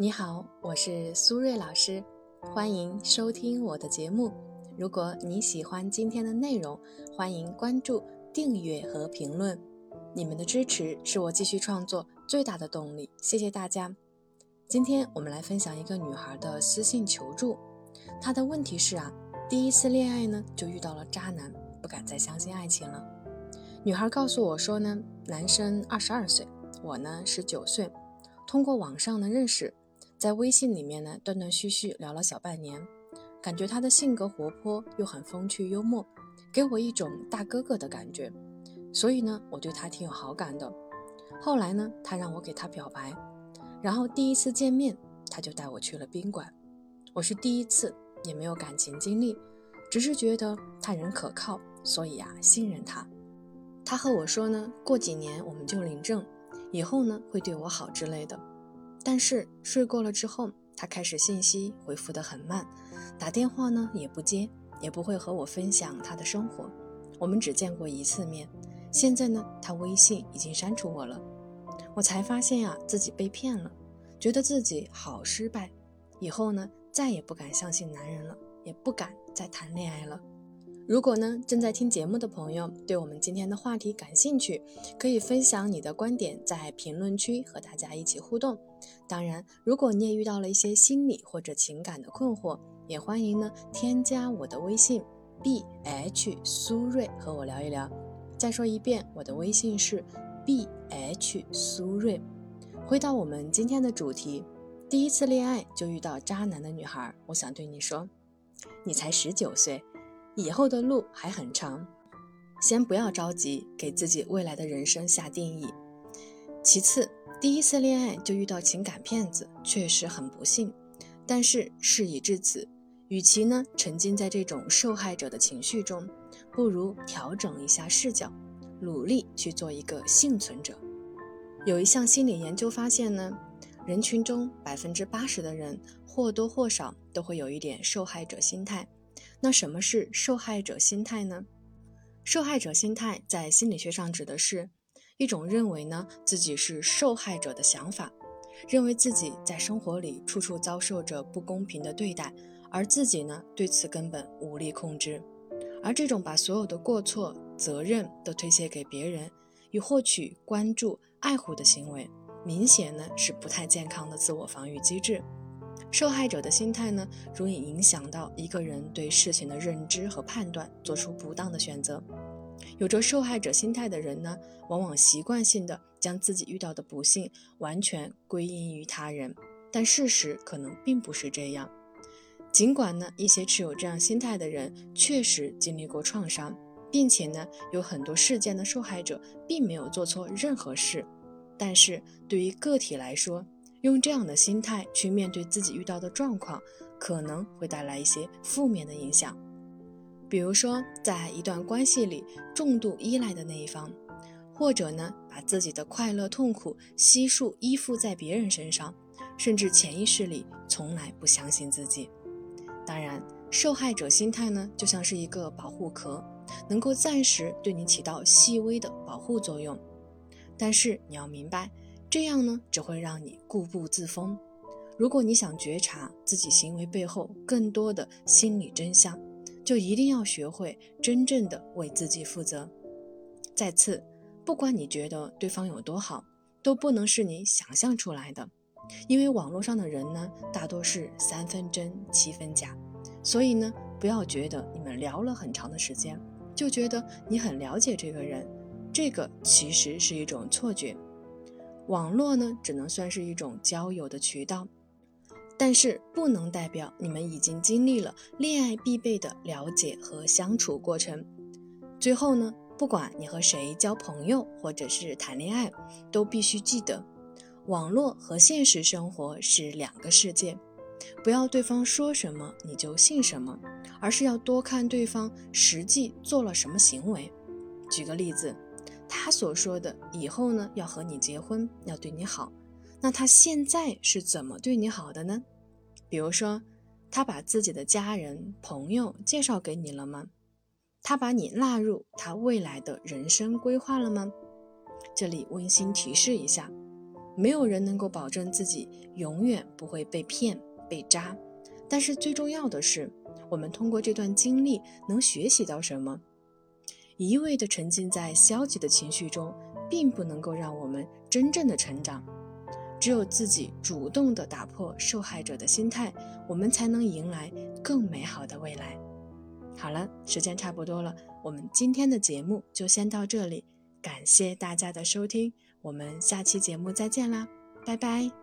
你好，我是苏瑞老师，欢迎收听我的节目。如果你喜欢今天的内容，欢迎关注、订阅和评论。你们的支持是我继续创作最大的动力，谢谢大家。今天我们来分享一个女孩的私信求助，她的问题是啊，第一次恋爱呢就遇到了渣男，不敢再相信爱情了。女孩告诉我说呢，男生二十二岁，我呢十九岁，通过网上的认识。在微信里面呢，断断续续聊了小半年，感觉他的性格活泼又很风趣幽默，给我一种大哥哥的感觉，所以呢，我对他挺有好感的。后来呢，他让我给他表白，然后第一次见面，他就带我去了宾馆。我是第一次，也没有感情经历，只是觉得他人可靠，所以啊，信任他。他和我说呢，过几年我们就领证，以后呢会对我好之类的。但是睡过了之后，他开始信息回复得很慢，打电话呢也不接，也不会和我分享他的生活。我们只见过一次面，现在呢，他微信已经删除我了。我才发现呀，自己被骗了，觉得自己好失败，以后呢，再也不敢相信男人了，也不敢再谈恋爱了。如果呢，正在听节目的朋友对我们今天的话题感兴趣，可以分享你的观点，在评论区和大家一起互动。当然，如果你也遇到了一些心理或者情感的困惑，也欢迎呢添加我的微信 b h 苏瑞和我聊一聊。再说一遍，我的微信是 b h 苏瑞。回到我们今天的主题，第一次恋爱就遇到渣男的女孩，我想对你说，你才十九岁。以后的路还很长，先不要着急给自己未来的人生下定义。其次，第一次恋爱就遇到情感骗子，确实很不幸。但是事已至此，与其呢沉浸在这种受害者的情绪中，不如调整一下视角，努力去做一个幸存者。有一项心理研究发现呢，人群中百分之八十的人或多或少都会有一点受害者心态。那什么是受害者心态呢？受害者心态在心理学上指的是一种认为呢自己是受害者的想法，认为自己在生活里处处遭受着不公平的对待，而自己呢对此根本无力控制。而这种把所有的过错、责任都推卸给别人，以获取关注、爱护的行为，明显呢是不太健康的自我防御机制。受害者的心态呢，容易影响到一个人对事情的认知和判断，做出不当的选择。有着受害者心态的人呢，往往习惯性的将自己遇到的不幸完全归因于他人，但事实可能并不是这样。尽管呢，一些持有这样心态的人确实经历过创伤，并且呢，有很多事件的受害者并没有做错任何事，但是对于个体来说，用这样的心态去面对自己遇到的状况，可能会带来一些负面的影响。比如说，在一段关系里重度依赖的那一方，或者呢，把自己的快乐痛苦悉数依附在别人身上，甚至潜意识里从来不相信自己。当然，受害者心态呢，就像是一个保护壳，能够暂时对你起到细微的保护作用。但是你要明白。这样呢，只会让你固步自封。如果你想觉察自己行为背后更多的心理真相，就一定要学会真正的为自己负责。再次，不管你觉得对方有多好，都不能是你想象出来的，因为网络上的人呢，大多是三分真七分假。所以呢，不要觉得你们聊了很长的时间，就觉得你很了解这个人，这个其实是一种错觉。网络呢，只能算是一种交友的渠道，但是不能代表你们已经经历了恋爱必备的了解和相处过程。最后呢，不管你和谁交朋友或者是谈恋爱，都必须记得，网络和现实生活是两个世界。不要对方说什么你就信什么，而是要多看对方实际做了什么行为。举个例子。他所说的以后呢要和你结婚，要对你好，那他现在是怎么对你好的呢？比如说，他把自己的家人朋友介绍给你了吗？他把你纳入他未来的人生规划了吗？这里温馨提示一下，没有人能够保证自己永远不会被骗、被扎。但是最重要的是，我们通过这段经历能学习到什么？一味的沉浸在消极的情绪中，并不能够让我们真正的成长。只有自己主动的打破受害者的心态，我们才能迎来更美好的未来。好了，时间差不多了，我们今天的节目就先到这里，感谢大家的收听，我们下期节目再见啦，拜拜。